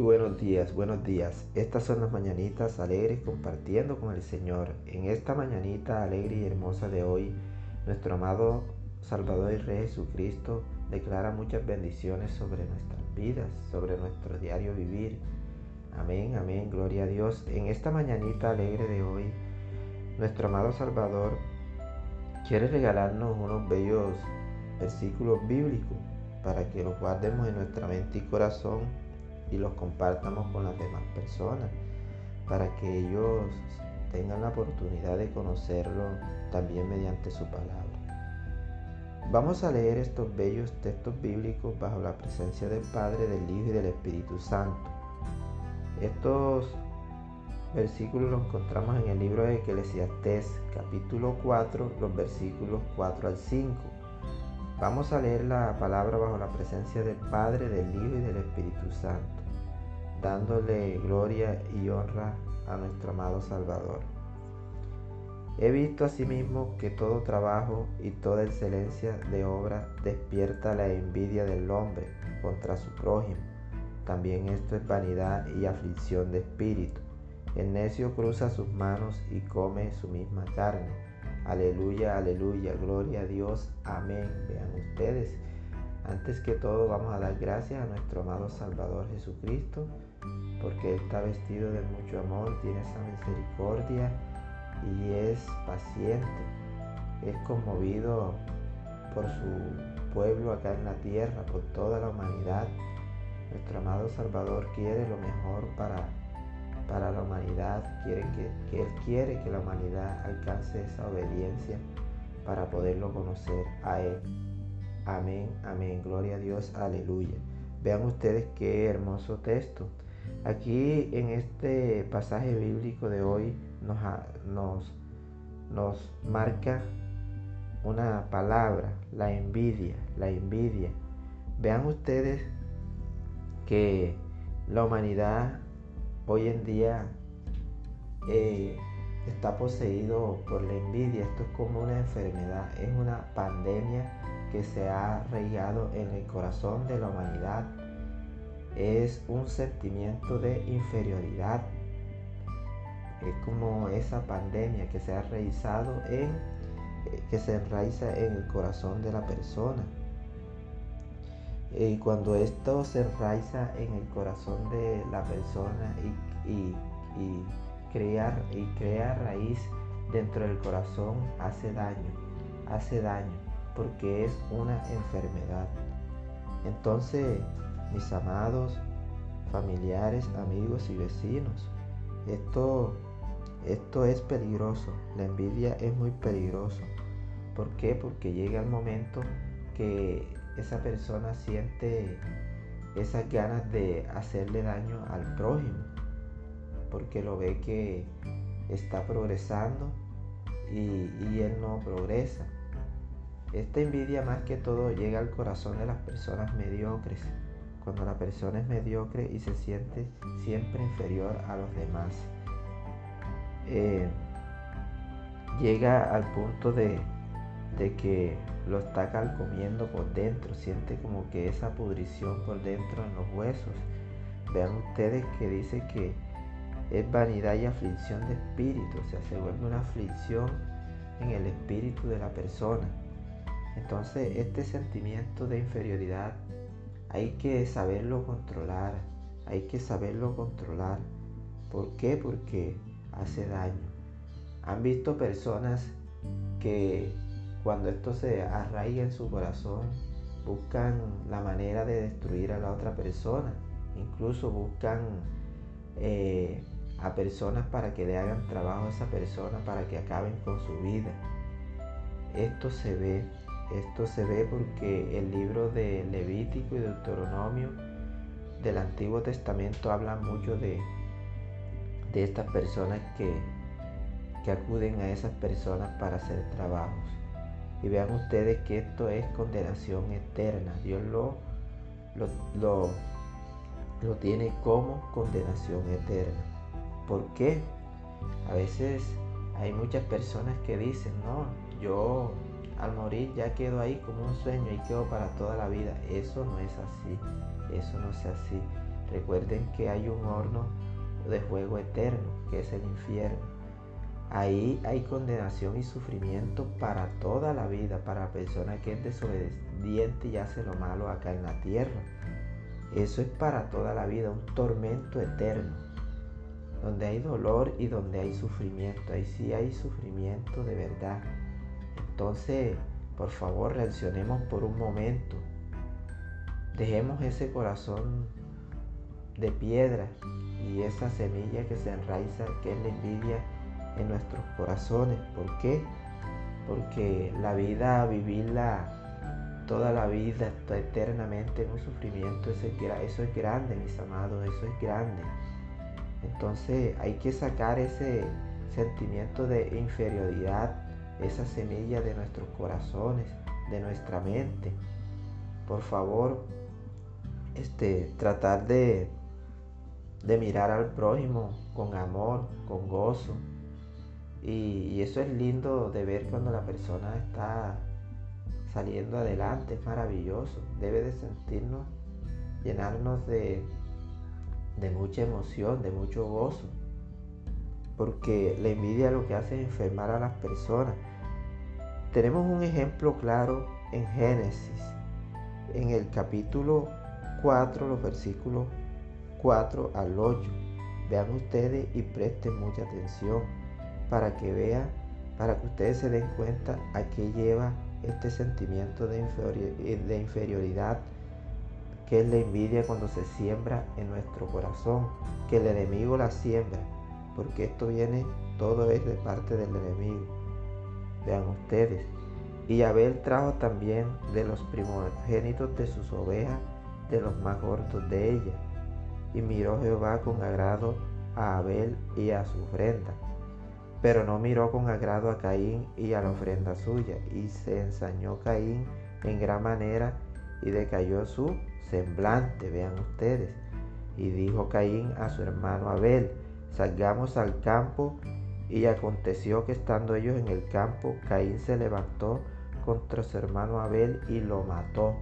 Buenos días, buenos días. Estas son las mañanitas alegres compartiendo con el Señor. En esta mañanita alegre y hermosa de hoy, nuestro amado Salvador y Rey Jesucristo declara muchas bendiciones sobre nuestras vidas, sobre nuestro diario vivir. Amén, amén, gloria a Dios. En esta mañanita alegre de hoy, nuestro amado Salvador quiere regalarnos unos bellos versículos bíblicos para que los guardemos en nuestra mente y corazón y los compartamos con las demás personas, para que ellos tengan la oportunidad de conocerlo también mediante su palabra. Vamos a leer estos bellos textos bíblicos bajo la presencia del Padre, del Hijo y del Espíritu Santo. Estos versículos los encontramos en el libro de Eclesiastés, capítulo 4, los versículos 4 al 5. Vamos a leer la palabra bajo la presencia del Padre, del Hijo y del Espíritu Santo dándole gloria y honra a nuestro amado Salvador. He visto asimismo que todo trabajo y toda excelencia de obra despierta la envidia del hombre contra su prójimo. También esto es vanidad y aflicción de espíritu. El necio cruza sus manos y come su misma carne. Aleluya, aleluya, gloria a Dios, amén. Vean ustedes antes que todo vamos a dar gracias a nuestro amado Salvador Jesucristo, porque está vestido de mucho amor, tiene esa misericordia y es paciente, es conmovido por su pueblo acá en la tierra, por toda la humanidad. Nuestro amado Salvador quiere lo mejor para, para la humanidad, quiere que, que Él quiere que la humanidad alcance esa obediencia para poderlo conocer a Él. Amén, amén. Gloria a Dios, aleluya. Vean ustedes qué hermoso texto. Aquí en este pasaje bíblico de hoy nos, nos, marca una palabra, la envidia, la envidia. Vean ustedes que la humanidad hoy en día eh, está poseído por la envidia. Esto es como una enfermedad, es una pandemia que se ha arraigado en el corazón de la humanidad. Es un sentimiento de inferioridad. Es como esa pandemia que se ha realizado en eh, que se enraiza en el corazón de la persona. Y cuando esto se enraiza en el corazón de la persona y, y, y, crear, y crea raíz dentro del corazón, hace daño, hace daño porque es una enfermedad. Entonces, mis amados familiares, amigos y vecinos, esto, esto es peligroso. La envidia es muy peligroso. ¿Por qué? Porque llega el momento que esa persona siente esas ganas de hacerle daño al prójimo, porque lo ve que está progresando y, y él no progresa. Esta envidia más que todo llega al corazón de las personas mediocres, cuando la persona es mediocre y se siente siempre inferior a los demás. Eh, llega al punto de, de que lo está calcomiendo por dentro, siente como que esa pudrición por dentro en los huesos. Vean ustedes que dice que es vanidad y aflicción de espíritu, o sea, se vuelve una aflicción en el espíritu de la persona. Entonces este sentimiento de inferioridad hay que saberlo controlar, hay que saberlo controlar. ¿Por qué? Porque hace daño. Han visto personas que cuando esto se arraiga en su corazón, buscan la manera de destruir a la otra persona. Incluso buscan eh, a personas para que le hagan trabajo a esa persona, para que acaben con su vida. Esto se ve esto se ve porque el libro de Levítico y Deuteronomio del Antiguo Testamento habla mucho de, de estas personas que, que acuden a esas personas para hacer trabajos. Y vean ustedes que esto es condenación eterna. Dios lo, lo, lo, tiene como condenación eterna. ¿Por qué? A veces hay muchas personas que dicen, no, yo al morir ya quedo ahí como un sueño y quedo para toda la vida. Eso no es así, eso no es así. Recuerden que hay un horno de fuego eterno, que es el infierno. Ahí hay condenación y sufrimiento para toda la vida, para la persona que es desobediente y hace lo malo acá en la tierra. Eso es para toda la vida, un tormento eterno, donde hay dolor y donde hay sufrimiento. Ahí sí hay sufrimiento de verdad. Entonces, por favor, reaccionemos por un momento. Dejemos ese corazón de piedra y esa semilla que se enraiza, que es la envidia en nuestros corazones. ¿Por qué? Porque la vida, vivirla toda la vida, eternamente en un sufrimiento, eso es, eso es grande, mis amados, eso es grande. Entonces hay que sacar ese sentimiento de inferioridad, esa semilla de nuestros corazones, de nuestra mente. Por favor, este, tratar de de mirar al prójimo con amor, con gozo. Y, eso es lindo de ver cuando la persona está saliendo adelante, es maravilloso. Debe de sentirnos, llenarnos de, de mucha emoción, de mucho gozo. Porque la envidia lo que hace es enfermar a las personas. Tenemos un ejemplo claro en Génesis, en el capítulo 4, los versículos 4 al 8. Vean ustedes y presten mucha atención para que vean, para que ustedes se den cuenta a qué lleva este sentimiento de, de inferioridad, que es la envidia cuando se siembra en nuestro corazón, que el enemigo la siembra, porque esto viene, todo es de parte del enemigo. Vean ustedes. Y Abel trajo también de los primogénitos de sus ovejas, de los más gordos de ellas y miró Jehová con agrado a Abel y a su ofrenda. Pero no miró con agrado a Caín y a la ofrenda suya. Y se ensañó Caín en gran manera y decayó su semblante, vean ustedes. Y dijo Caín a su hermano Abel, salgamos al campo. Y aconteció que estando ellos en el campo, Caín se levantó contra su hermano Abel y lo mató.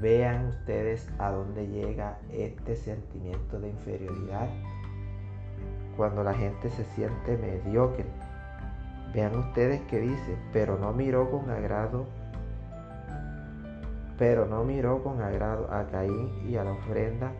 Vean ustedes a dónde llega este sentimiento de inferioridad. Cuando la gente se siente mediocre. Vean ustedes que dice, pero no miró con agrado, pero no miró con agrado a Caín y a la ofrenda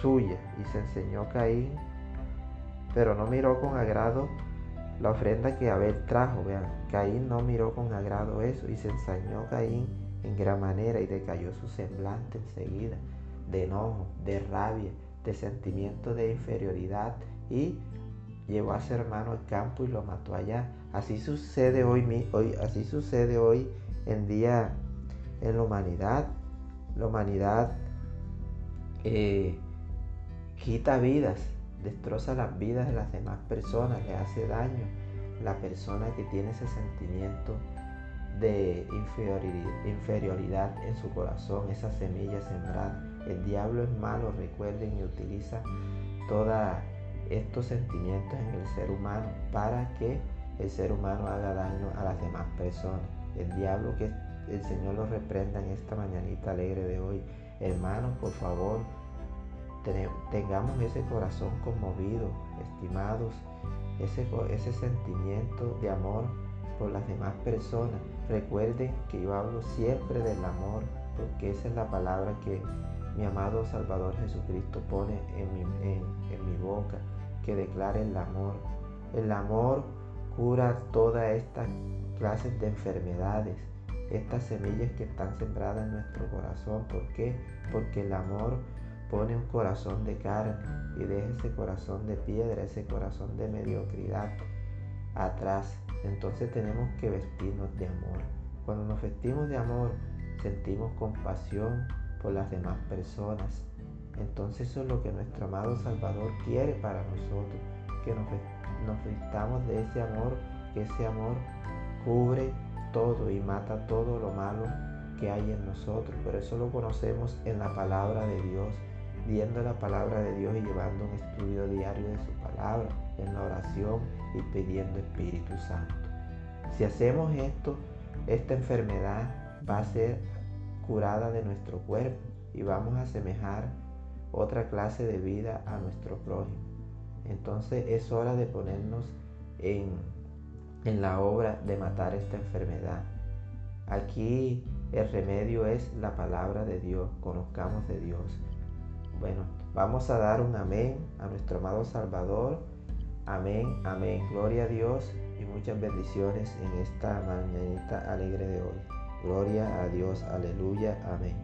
suya. Y se enseñó Caín, pero no miró con agrado la ofrenda que Abel trajo. Vean, Caín no miró con agrado eso y se ensañó Caín en gran manera y decayó su semblante enseguida, de enojo, de rabia, de sentimiento de inferioridad y llevó a su hermano al campo y lo mató allá. Así sucede hoy, hoy así sucede hoy en día en la humanidad. La humanidad eh, quita vidas, destroza las vidas de las demás personas, le hace daño. La persona que tiene ese sentimiento de inferioridad en su corazón, esa semilla sembrada. El diablo es malo, recuerden, y utiliza todos estos sentimientos en el ser humano para que el ser humano haga daño a las demás personas. El diablo que el Señor lo reprenda en esta mañanita alegre de hoy. Hermanos, por favor, tengamos ese corazón conmovido, estimados, ese, ese sentimiento de amor por las demás personas. Recuerden que yo hablo siempre del amor, porque esa es la palabra que mi amado Salvador Jesucristo pone en mi, en, mi boca, que declare el amor. El amor cura todas estas clases de enfermedades, estas semillas que están sembradas en nuestro corazón. ¿Por qué? Porque el amor pone un corazón de carne y deja ese corazón de piedra, ese corazón de mediocridad atrás. Entonces tenemos que vestirnos de amor. Cuando nos vestimos de amor, sentimos compasión por las demás personas. Entonces eso es lo que nuestro amado Salvador quiere para nosotros, que nos, nos vistamos de ese amor, que ese amor cubre todo y mata todo lo malo que hay en nosotros. Pero eso lo conocemos en la palabra de Dios, viendo la palabra de Dios y llevando un estudio diario de su palabra, en la oración y pidiendo Espíritu Santo. Si hacemos esto, esta enfermedad va a ser curada de nuestro cuerpo y vamos a asemejar otra clase de vida a nuestro prójimo. Entonces es hora de ponernos en, en la obra de matar esta enfermedad. Aquí el remedio es la palabra de Dios, conozcamos de Dios. Bueno, vamos a dar un amén a nuestro amado Salvador. Amén, amén. Gloria a Dios y muchas bendiciones en esta mañanita alegre de hoy. Gloria a Dios, aleluya, amén.